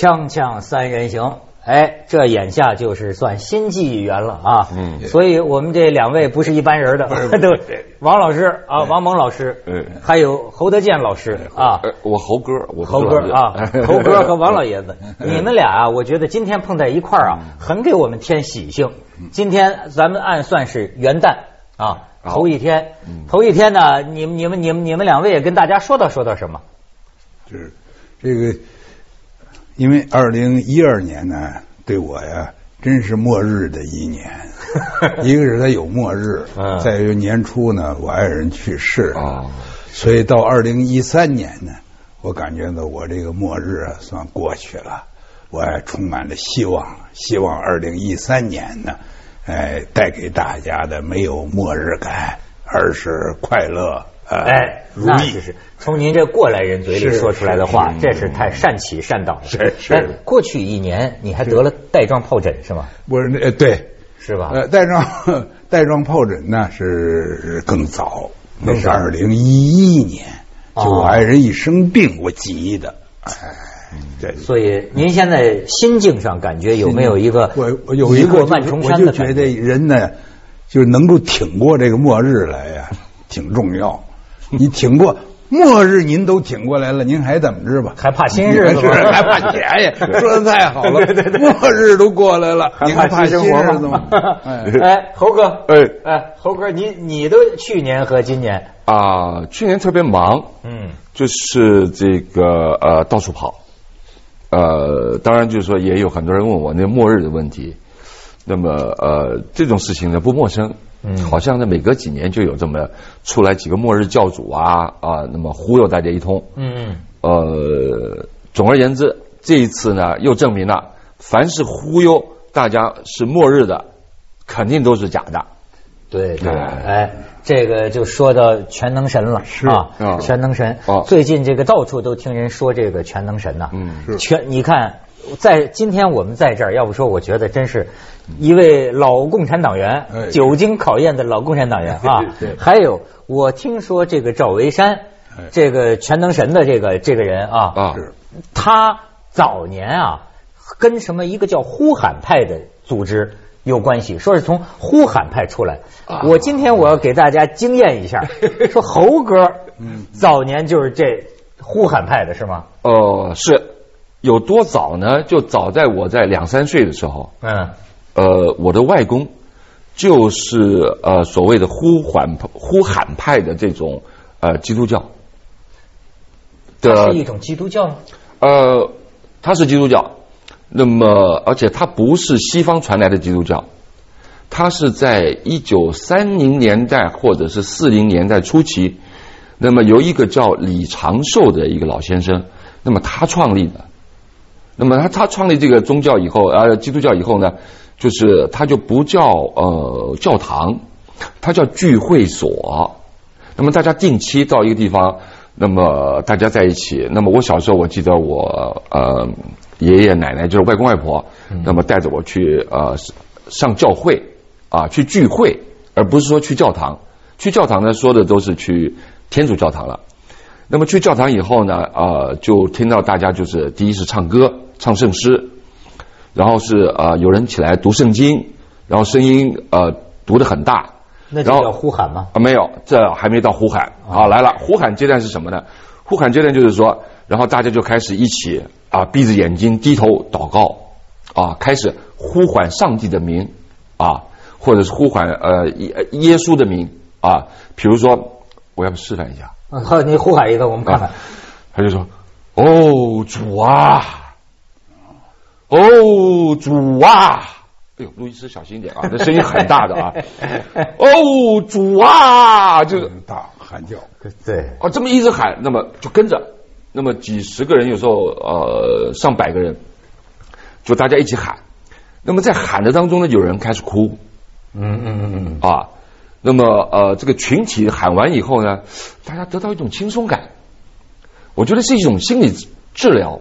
锵锵三人行，哎，这眼下就是算新纪元了啊。嗯。所以我们这两位不是一般人的，都王老师啊，王蒙老师，嗯还有侯德健老师啊。呃，我猴哥，我侯哥啊，侯哥和王老爷子，你们俩啊，我觉得今天碰在一块儿啊，很给我们添喜庆。今天咱们按算是元旦啊，头一天，头一天呢，你们你们你们你们两位也跟大家说道说道什么？就是这个，因为二零一二年呢，对我呀，真是末日的一年。一个是它有末日，嗯。再有年初呢，我爱人去世，哦。所以到二零一三年呢，我感觉到我这个末日啊算过去了，我也充满了希望，希望二零一三年呢，哎，带给大家的没有末日感，而是快乐，呃、哎，如意。是从您这过来人嘴里说出来的话，这是太善起善导了。是是哎过去一年你还得了带状疱疹是吗？我是呃对，是吧？呃，带状带状疱疹呢是更早，那是二零一一年，哦就我爱人一生病我急的，哎，对。所以您现在心境上感觉有没有一个我我有一个万重山我就觉得的感觉？人呢，就是能够挺过这个末日来呀，挺重要。你挺过末日，您都挺过来了，您还怎么着吧？还怕新日子是吗？还怕钱呀？说的太好了，末日都过来了，你还怕新新生活日子吗？哎猴，哥，哎哎，猴哥，你你都去年和今年，啊，去年特别忙，嗯，就是这个呃到处跑，呃，当然就是说也有很多人问我那末日的问题，那么呃这种事情呢不陌生，嗯。好像呢每隔几年就有这么出来几个末日教主啊啊，那么忽悠大家一通，嗯嗯，呃，总而言之，这一次呢又证明了，凡是忽悠大家是末日的，肯定都是假的。对对，哎。哎，这个就说到全能神了，是啊，啊。全能神。啊，最近这个到处都听人说这个全能神呐，嗯是。全你看，在今天我们在这儿，要不说我觉得真是一位老共产党员，哎久经考验的老共产党员 啊。对。还有，我听说这个赵维山哎，这个全能神的这个这个人啊，啊，他早年啊，跟什么一个叫呼喊派的组织有关系，说是从呼喊派出来。啊。我今天我要给大家惊艳一下，说猴哥早年就是这呼喊派的是吗？哦，是有多早呢？就早在我在两三岁的时候，嗯，呃，我的外公就是呃所谓的呼喊呼喊派的这种呃基督教的是一种基督教吗？呃，他是基督教，那么而且他不是西方传来的基督教，他是在一九三零年代或者是四零年代初期，那么由一个叫李长寿的一个老先生，那么他创立的。那么他他创立这个宗教以后，呃，基督教以后呢，就是他就不叫呃教堂，他叫聚会所。那么大家定期到一个地方，那么大家在一起。那么我小时候，我记得我呃爷爷奶奶就是外公外婆，那么带着我去呃上教会啊去聚会，而不是说去教堂。去教堂呢，说的都是去天主教堂了。那么去教堂以后呢，呃，就听到大家就是第一是唱歌，唱圣诗，然后是呃有人起来读圣经，然后声音呃读得很大，然后那就叫呼喊吗？啊，没有，这还没到呼喊啊，来了，呼喊阶段是什么呢？呼喊阶段就是说，然后大家就开始一起啊，闭着眼睛低头祷告啊，开始呼唤上帝的名啊，或者是呼唤呃耶耶稣的名啊，比如说，我要不示范一下，嗯好，你呼喊一个，我们看看。他就说：“哦，主啊，哦，主啊。”哎呦，路易斯小心一点啊，这声音很大的啊！哦，主啊，就是大喊叫，对，哦，这么一直喊，那么就跟着，那么几十个人，有时候呃上百个人，就大家一起喊。那么在喊的当中呢，有人开始哭嗯嗯嗯嗯，啊。那么呃，这个群体喊完以后呢，大家得到一种轻松感，我觉得是一种心理治疗。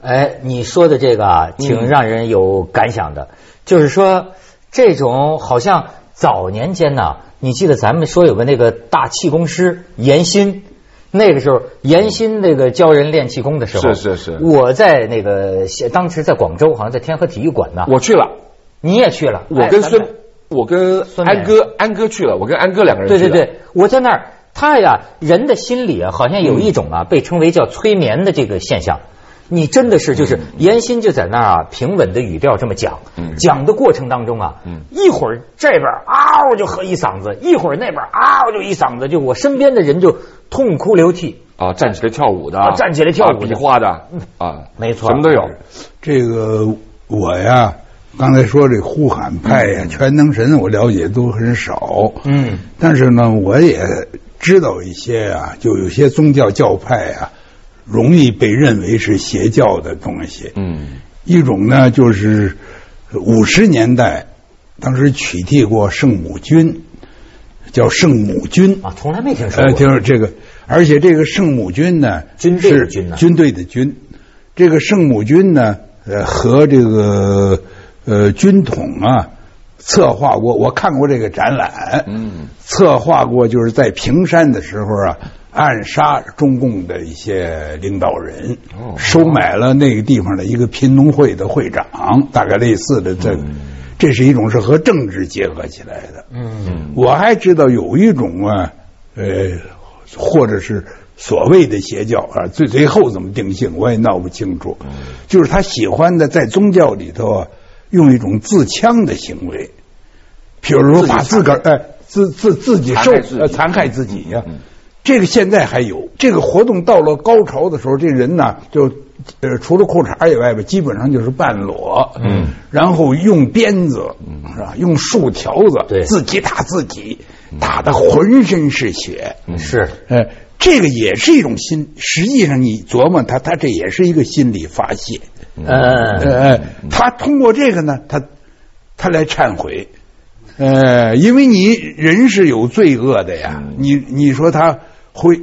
哎，你说的这个啊，挺嗯让人有感想的。就是说，这种好像早年间呢，你记得咱们说有个那个大气功师严新，那个时候严新那个教人练气功的时候，是是是我在那个当时在广州，好像在天河体育馆呢。我去了，你也去了，我跟孙哎，我跟孙安哥，安哥去了，我跟安哥两个人去了。对对对，我在那儿，他呀，人的心理啊，好像有一种啊，被称为叫催眠的这个现象。你真的是就是严心就在那儿啊，平稳的语调这么讲，嗯。讲的过程当中啊，嗯。一会儿这边嗷就喝一嗓子，一会儿那边嗷就一嗓子，就我身边的人就痛哭流涕。啊，站起来跳舞的，啊站起来跳舞的。啊比划的，啊，没错。什么都有。这个我呀，刚才说这呼喊派呀、全能神，我了解都很少。嗯，但是呢，我也知道一些啊，就有些宗教教派啊，容易被认为是邪教的东西。嗯。一种呢，就是五十年代，当时取缔过圣母军，叫圣母军。啊，从来没听说呃，过。就是这个，而且这个圣母军呢，军队的是军呢军队的军，这个圣母军呢，呃，和这个呃军统啊，策划过，我看过这个展览，嗯，策划过，就是在平山的时候啊，暗杀中共的一些领导人，哦。收买了那个地方的一个贫农会的会长，大概类似的这，这是一种是和政治结合起来的。嗯，我还知道有一种啊，呃，或者是所谓的邪教啊，最最后怎么定性我也闹不清楚。就是他喜欢的在宗教里头啊，用一种自戕的行为，比如说把自个儿哎自自自己受残害自己。呃残害自己呀、这个现在还有这个活动到了高潮的时候，这人呢就呃除了裤衩以外吧，基本上就是半裸，嗯，然后用鞭子嗯是吧，用竖条子对。自己打自己，打的浑身是血，嗯。是。呃，这个也是一种心，实际上你琢磨他，他这也是一个心理发泄，嗯。呃，他通过这个呢，他他来忏悔，呃，因为你人是有罪恶的呀，你你说他会，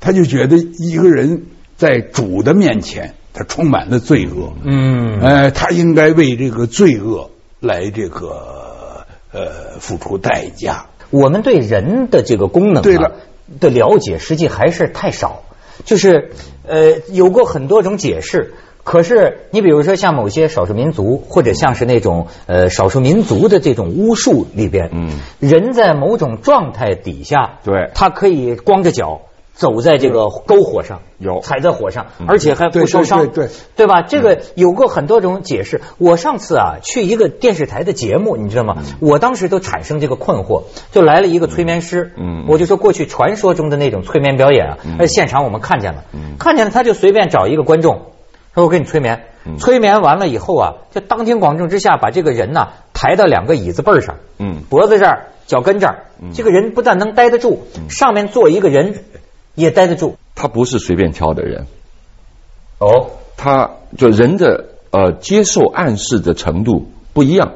他就觉得一个人在主的面前，他充满了罪恶，嗯呃，他应该为这个罪恶来这个呃付出代价。我们对人的这个功能、啊、对了的了解，实际还是太少。就是呃，有过很多种解释。可是，你比如说像某些少数民族，或者像是那种呃少数民族的这种巫术里边，嗯，人在某种状态底下，对。他可以光着脚走在这个篝火上，有。踩在火上，而且还不对受伤，对对对对。吧？这个有过很多种解释。我上次啊去一个电视台的节目，你知道吗？我当时都产生这个困惑，就来了一个催眠师，嗯我就说过去传说中的那种催眠表演啊，而现场我们看见了，看见了他就随便找一个观众，说我给你催眠，催眠完了以后啊，就当庭广众之下把这个人呐抬到两个椅子背儿上，嗯。脖子这儿、脚跟这儿，这个人不但能待得住，上面坐一个人也待得住。他不是随便挑的人，哦，他就人的呃接受暗示的程度不一样。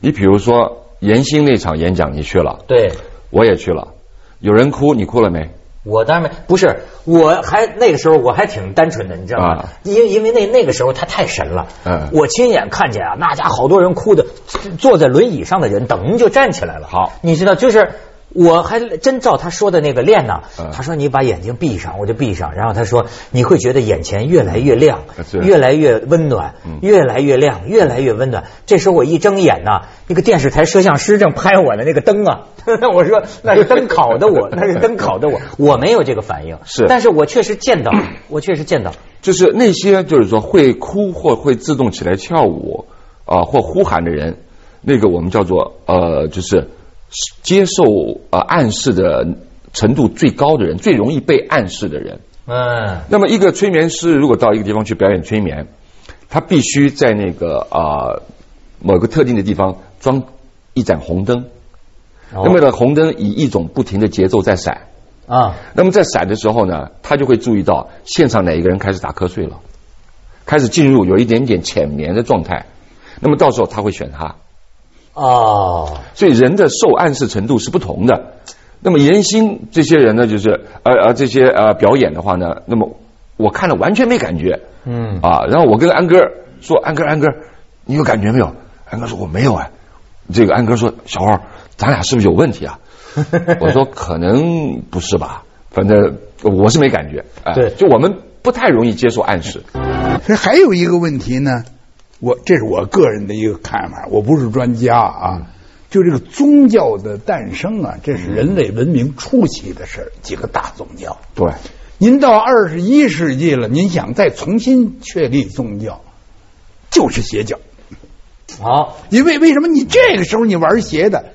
你比如说严兴那场演讲，你去了，对。我也去了，有人哭，你哭了没？我当然没，不是，我还那个时候我还挺单纯的，你知道吗啊？因因为那那个时候他太神了，嗯我亲眼看见啊，那家好多人哭的，坐在轮椅上的人噔就站起来了。好你知道，就是我还真照他说的那个练呢。嗯他说你把眼睛闭上，我就闭上，然后他说你会觉得眼前越来越亮，越来越温暖，越来越亮，越来越温暖。这时候我一睁眼呢，那个电视台摄像师正拍我的那个灯啊，我说那是灯烤的我，那是灯烤的我，我没有这个反应，是。但是我确实见到，我确实见到，就是那些就是说会哭或会自动起来跳舞啊、或呼喊的人，那个我们叫做呃就是接受呃暗示的程度最高的人，最容易被暗示的人。嗯那么一个催眠师如果到一个地方去表演催眠，他必须在那个啊、某个特定的地方装一盏红灯，那么呢红灯以一种不停的节奏在闪。啊，那么在闪的时候呢，他就会注意到现场哪一个人开始打瞌睡了，开始进入有一点点浅眠的状态。那么到时候他会选他，哦，所以人的受暗示程度是不同的。那么严欣这些人呢，就是呃呃这些呃表演的话呢，那么我看了完全没感觉，嗯啊，然后我跟安哥说，安哥安哥，你有感觉没有？安哥说我没有哎。这个安哥说小花，咱俩是不是有问题啊？我说可能不是吧。反正我是没感觉。哎对就我们不太容易接受暗示。所以还有一个问题呢，我这是我个人的一个看法，我不是专家啊。就这个宗教的诞生啊，这是人类文明初期的事儿，几个大宗教。对，您到二十一世纪了，您想再重新确立宗教，就是邪教。好，因为为什么你这个时候你玩邪的？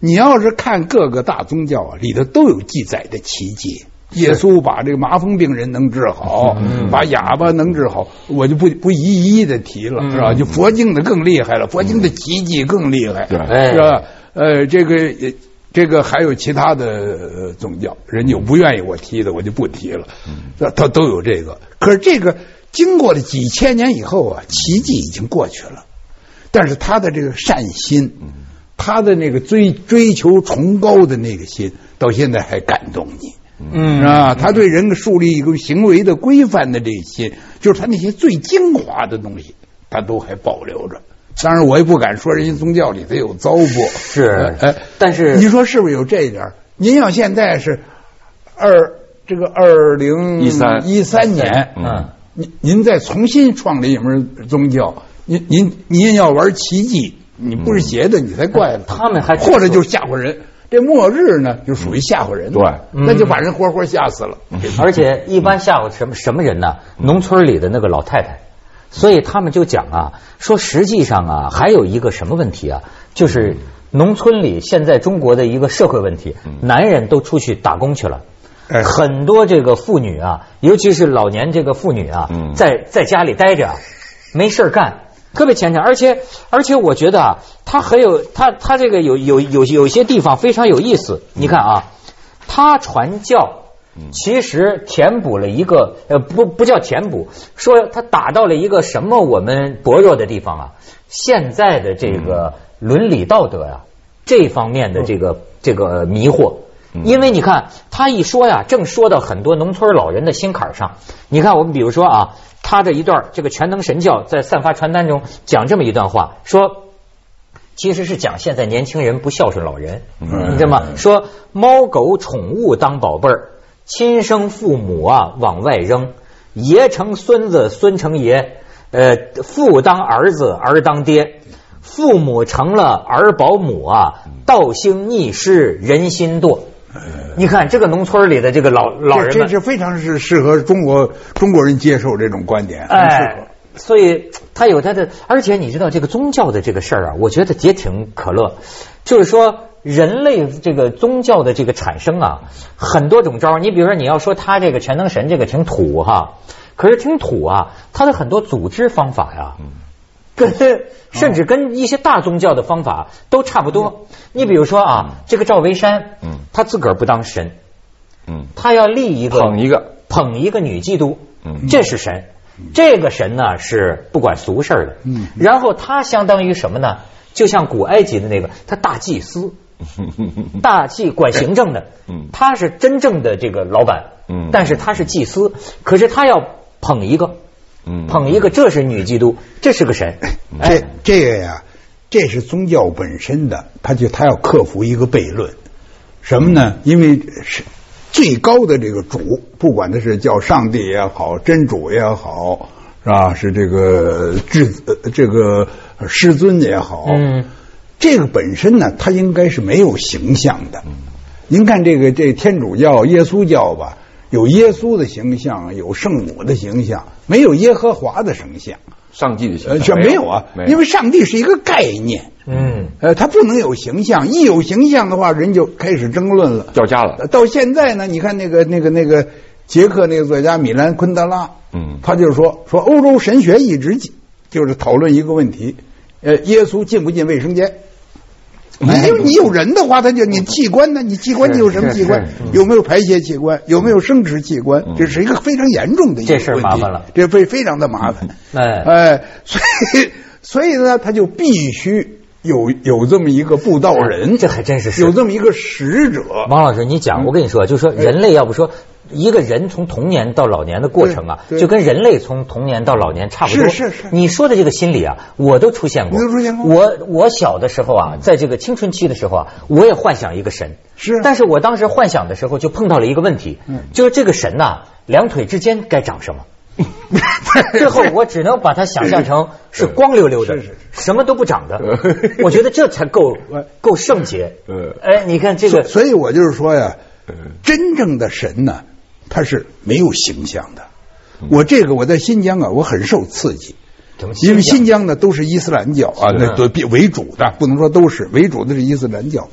你要是看各个大宗教啊，里头都有记载的奇迹。耶稣把这个麻风病人能治好，把哑巴能治好，我就不不一一的提了，是吧？就佛经的更厉害了，佛经的奇迹更厉害，是吧？呃，这个呃这个还有其他的呃宗教，人家有不愿意我提的，我就不提了，这他都有这个。可是这个经过了几千年以后啊，奇迹已经过去了。但是他的这个善心，他的那个追追求崇高的那个心，到现在还感动你，嗯是吧？他对人树立一个行为的规范的这些，就是他那些最精华的东西，他都还保留着。当然，我也不敢说人家宗教里头有糟粕，是哎，但是你说是不是有这一点？您要现在是二这个二零一三一三年，嗯，您您再重新创立一门宗教，您您您要玩奇迹，你不是邪的，你才怪了。他们还或者就是吓唬人。这末日呢，就属于吓唬人，对那就把人活活吓死了。而且一般吓唬什么什么人呢？农村里的那个老太太，所以他们就讲啊，说实际上啊，还有一个什么问题啊，就是农村里现在中国的一个社会问题，男人都出去打工去了。哎很多这个妇女啊，尤其是老年这个妇女啊，嗯在在家里待着啊，没事儿干，特别虔诚。而且而且，我觉得啊，他很有他他这个有有有有些地方非常有意思。你看啊，他传教。其实填补了一个呃不不叫填补，说他打到了一个什么我们薄弱的地方啊？现在的这个伦理道德呀、这方面的这个这个迷惑，因为你看他一说呀，正说到很多农村老人的心坎上。你看我们比如说啊，他这一段这个全能神教在散发传单中讲这么一段话，说。其实是讲现在年轻人不孝顺老人，你知道吗？说猫狗宠物当宝贝儿，亲生父母啊往外扔，爷成孙子，孙成爷，呃，父当儿子，儿当爹，父母成了儿保姆啊，道兴逆施，人心惰。你看这个农村里的这个老老人们，这这是非常是适合中国中国人接受这种观点，很适合哎。，所以他有他的，而且你知道这个宗教的这个事儿啊，我觉得也挺可乐。就是说，人类这个宗教的这个产生啊，很多种招儿。你比如说，你要说他这个全能神这个挺土哈，可是挺土啊，他的很多组织方法呀，跟 甚至跟一些大宗教的方法都差不多。你比如说啊，这个赵维山，嗯。他自个儿不当神，嗯，他要立一个捧一个，捧一个女基督，嗯。这是神。这个神呢是不管俗事儿的，嗯。然后他相当于什么呢？就像古埃及的那个，他大祭司，大祭管行政的嗯，他是真正的这个老板，嗯。但是他是祭司，可是他要捧一个，嗯捧一个，这是女基督，这是个神，这哎，这个呀，这是宗教本身的，他就他要克服一个悖论，什么呢？因为是最高的这个主，不管他是叫上帝也好，真主也好，是吧？是这个至呃这个师尊也好，嗯，这个本身呢，他应该是没有形象的。您看这个这天主教、耶稣教吧，有耶稣的形象，有圣母的形象，没有耶和华的形象。上帝的形呃，象这没有啊，没因为上帝是一个概念，嗯，呃，他不能有形象，一有形象的话，人就开始争论了。掉价了，呃到现在呢，你看那个那个那个捷克那个作家米兰昆德拉，嗯他就说说欧洲神学一直就是讨论一个问题，呃，耶稣进不进卫生间？你你有人的话，他就你器官呢？你器官你有什么器官？有没有排泄器官？有没有生殖器官？这是一个非常严重的一个这事儿问题麻烦了这非非常的麻烦。哎哎，所以所以呢，他就必须有有这么一个布道人，这还真是是有这么一个使者。王老师，你讲，我跟你说，就是说人类要不说一个人从童年到老年的过程啊，就跟人类从童年到老年差不多。是是是你说的这个心理啊，我都出现过。你都出现过我我小的时候啊，在这个青春期的时候啊，我也幻想一个神。是但是我当时幻想的时候就碰到了一个问题，嗯就是这个神呐、两腿之间该长什么？最后我只能把它想象成 是光溜溜的是是，什么都不长的。我觉得这才够够圣洁呃。哎，你看这个，所所以我就是说呀，真正的神呢，他是没有形象的。我这个我在新疆啊，我很受刺激，因为新新疆呢都是伊斯兰教啊，那都比为主的，不能说都是为主的是伊斯兰教。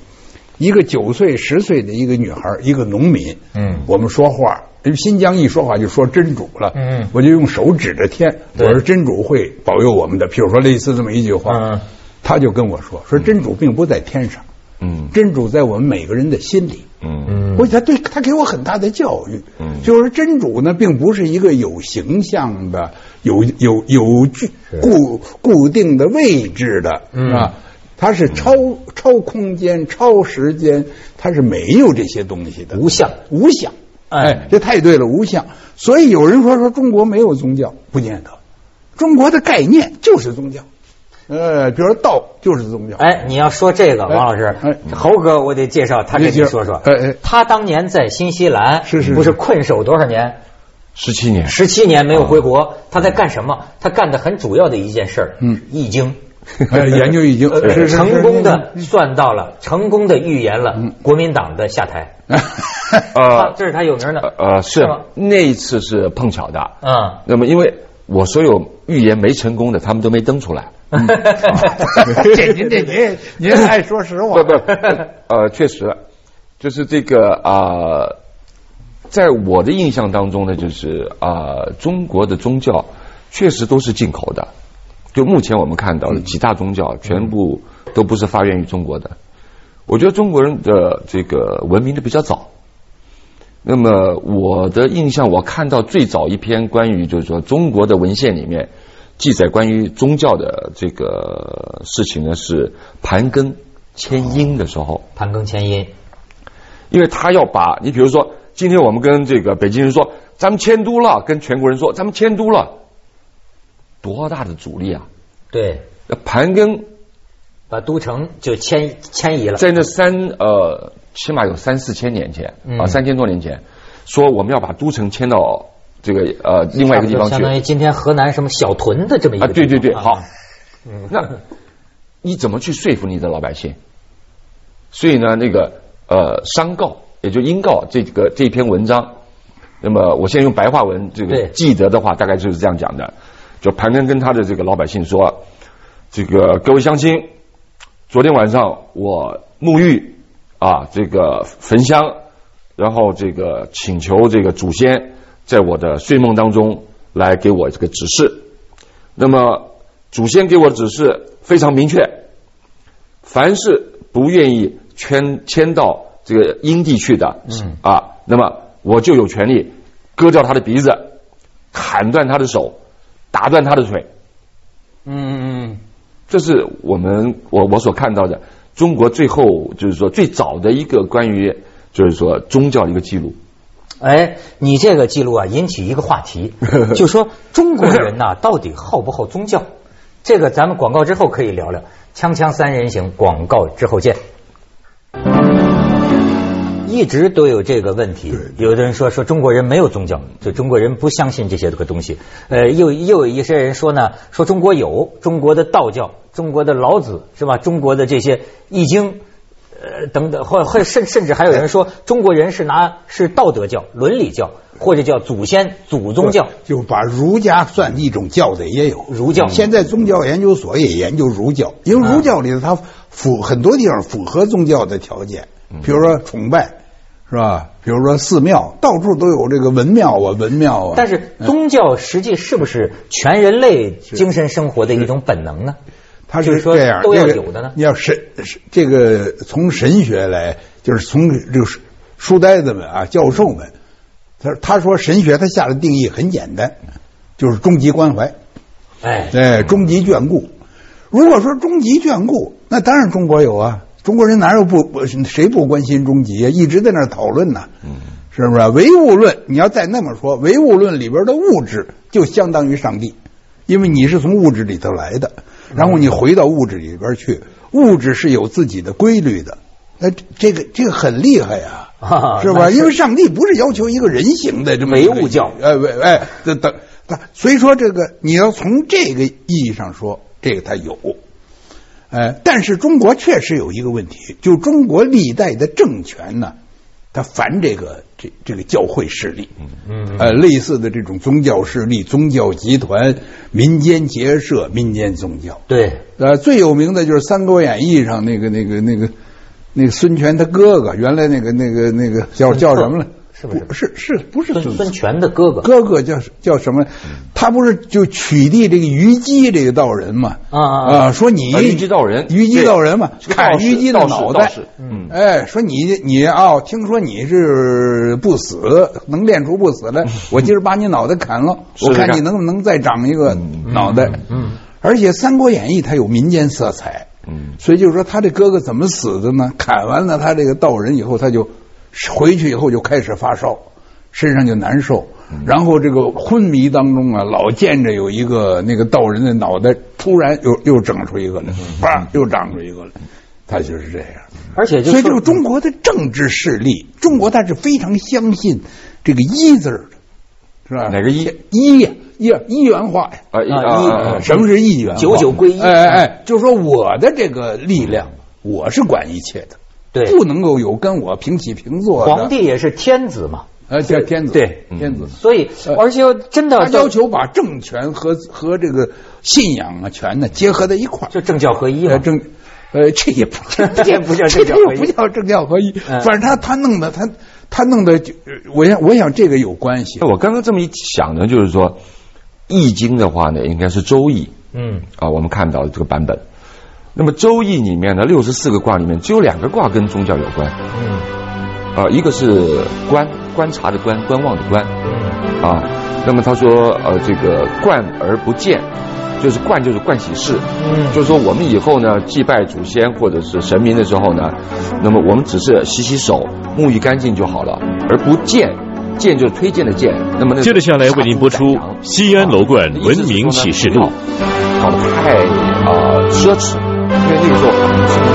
一个九岁十岁的一个女孩，一个农民，嗯我们说话，新疆一说话就说真主了，嗯我就用手指着天，我对说真主会保佑我们的，譬如说类似这么一句话，嗯。他就跟我说，说真主并不在天上，嗯。真主在我们每个人的心里。嗯。嗯我他对他给我很大的教育，嗯。就是真主呢，并不是一个有形象的、有有有具固固定的位置的，嗯。啊，它是超超空间、超时间，它是没有这些东西的，无相。无相。哎哎，这太对了，无相。所以有人说说中国没有宗教，不见得，中国的概念就是宗教。呃，比如说道就是宗教。哎，你要说这个，哎王老师哎，猴哥，我得介绍他给你说说。哎哎他当年在新西兰是是不是困守多少年？十七年，十七年没有回国，他在干什么？他干的很主要的一件事儿，嗯易经。哎研究已经成功的算到了，成功的预言了国民党的下台。啊呃这是他有名的。呃是那一次是碰巧的，嗯，那么因为我所有预言没成功的，他们都没登出来。这您这您您爱说实话，不不，呃，确实，就是这个啊、在我的印象当中呢，就是啊、中国的宗教确实都是进口的。就目前我们看到的几大宗教，全部都不是发源于中国的。我觉得中国人的这个文明的比较早。那么我的印象，我看到最早一篇关于就是说中国的文献里面记载关于宗教的这个事情呢，是盘庚迁殷的时候，盘庚迁殷。因为他要把你比如说，今天我们跟这个北京人说，咱们迁都了，跟全国人说咱们迁都了，多大的阻力啊！对，那盘庚把都城就迁迁移了。在那三呃，起码有三四千年前啊，嗯三千多年前，说我们要把都城迁到这个呃另外一个地方去相当于今天河南什么小屯的这么一个啊，对对对，好，那你怎么去说服你的老百姓？所以呢，那个呃商告，也就殷告这个这篇文章，那么我现在用白话文这个记得的话，大概就是这样讲的。就盘根跟他的这个老百姓说，这个各位乡亲，昨天晚上我沐浴啊，这个焚香，然后这个请求这个祖先在我的睡梦当中来给我这个指示。那么祖先给我的指示非常明确，凡是不愿意迁迁到这个阴地去的，嗯啊，那么我就有权利割掉他的鼻子，砍断他的手，打断他的腿。嗯嗯嗯，这是我们我我所看到的中国最后就是说最早的一个关于就是说宗教的一个记录。哎，你这个记录啊，引起一个话题，就说中国人呐、到底好不好宗教？这个咱们广告之后可以聊聊。锵锵三人行，广告之后见。一直都有这个问题，有的人说说中国人没有宗教，就中国人不相信这些个东西。呃，又又有一些人说呢，说中国有中国的道教，中国的老子是吧？中国的这些易经，呃等等，或或甚甚至还有人说中国人是拿是道德教、伦理教，或者叫祖先祖宗教。就把儒家算一种教的也有。儒教现在宗教研究所也研究儒教，因为儒教里头它符很多地方符合宗教的条件，比如说崇拜，是吧？比如说寺庙，到处都有这个文庙啊，文庙啊。但是宗教实际是不是全人类精神生活的一种本能呢？它是说这样，都要有的呢你要神这个从神学来，就是从这个书书呆子们啊、教授们，他他说神学他下的定义很简单，就是终极关怀。哎，哎，终极眷顾。如果说终极眷顾，那当然中国有啊，中国人哪有不不谁不关心终极啊？一直在那儿讨论呢，是不是？唯物论，你要再那么说，唯物论里边的物质就相当于上帝，因为你是从物质里头来的，然后你回到物质里边去，物质是有自己的规律的，那这个这个很厉害呀、啊是吧？因为上帝不是要求一个人形的这唯物教哎喂哎，等等，等所以说这个你要从这个意义上说，这个它有，哎，但是中国确实有一个问题，就中国历代的政权呢，他烦这个这这个教会势力，嗯呃，类似的这种宗教势力、宗教集团、民间结社、民间宗教，对，呃，最有名的就是《三国演义》上那个那个那个那个孙权他哥哥，原来那个那个那个叫 叫什么了？是不是是是不是孙孙权的哥哥哥哥叫叫什么？他不是就取缔这个虞姬这个道人嘛？啊啊啊！说你啊虞姬道人虞姬道人嘛，砍虞姬的脑袋道士。嗯哎，说你你啊，听说你是不死，能练出不死来，我今儿把你脑袋砍了，我看你能不能再长一个脑袋。嗯，而且《三国演义》它有民间色彩，嗯，所以就是说他这哥哥怎么死的呢？砍完了他这个道人以后，他就回去以后就开始发烧，身上就难受，然后这个昏迷当中啊，老见着有一个那个道人的脑袋突然又又整出一个来，叭又长出一个来，他就是这样。而且所以这个中国的政治势力，中国他是非常相信这个一字儿的，是吧？哪个一？一呀，一一元化呀。啊一什么是一元化？九九归一哎哎哎，就是说我的这个力量，我是管一切的，对不能够有跟我平起平坐。皇帝也是天子嘛，呃，叫天子，对天子。所以呃而且真的他要求把政权和和这个信仰啊权呢结合在一块儿。就政教合一嘛，呃政，呃，这也不 这也不叫这政教合一也不叫政教合一。嗯反正他他弄的他他弄的就，我想我想这个有关系。我刚刚这么一想呢，就是说，《易经》的话呢，应该是《周易》嗯啊，我们看到的这个版本。那么《周易》里面的，六十四个卦里面只有两个卦跟宗教有关嗯啊，一个是观观察的观，观望的观嗯啊。那么他说呃，这个观而不见，就是观就是观喜事，嗯就是说我们以后呢祭拜祖先或者是神明的时候呢，那么我们只是洗洗手、沐浴干净就好了，而不见。见就是推荐的荐。那么那个接着下来为您播出西安楼冠啊文明启示录太啊、奢侈，因为那个时候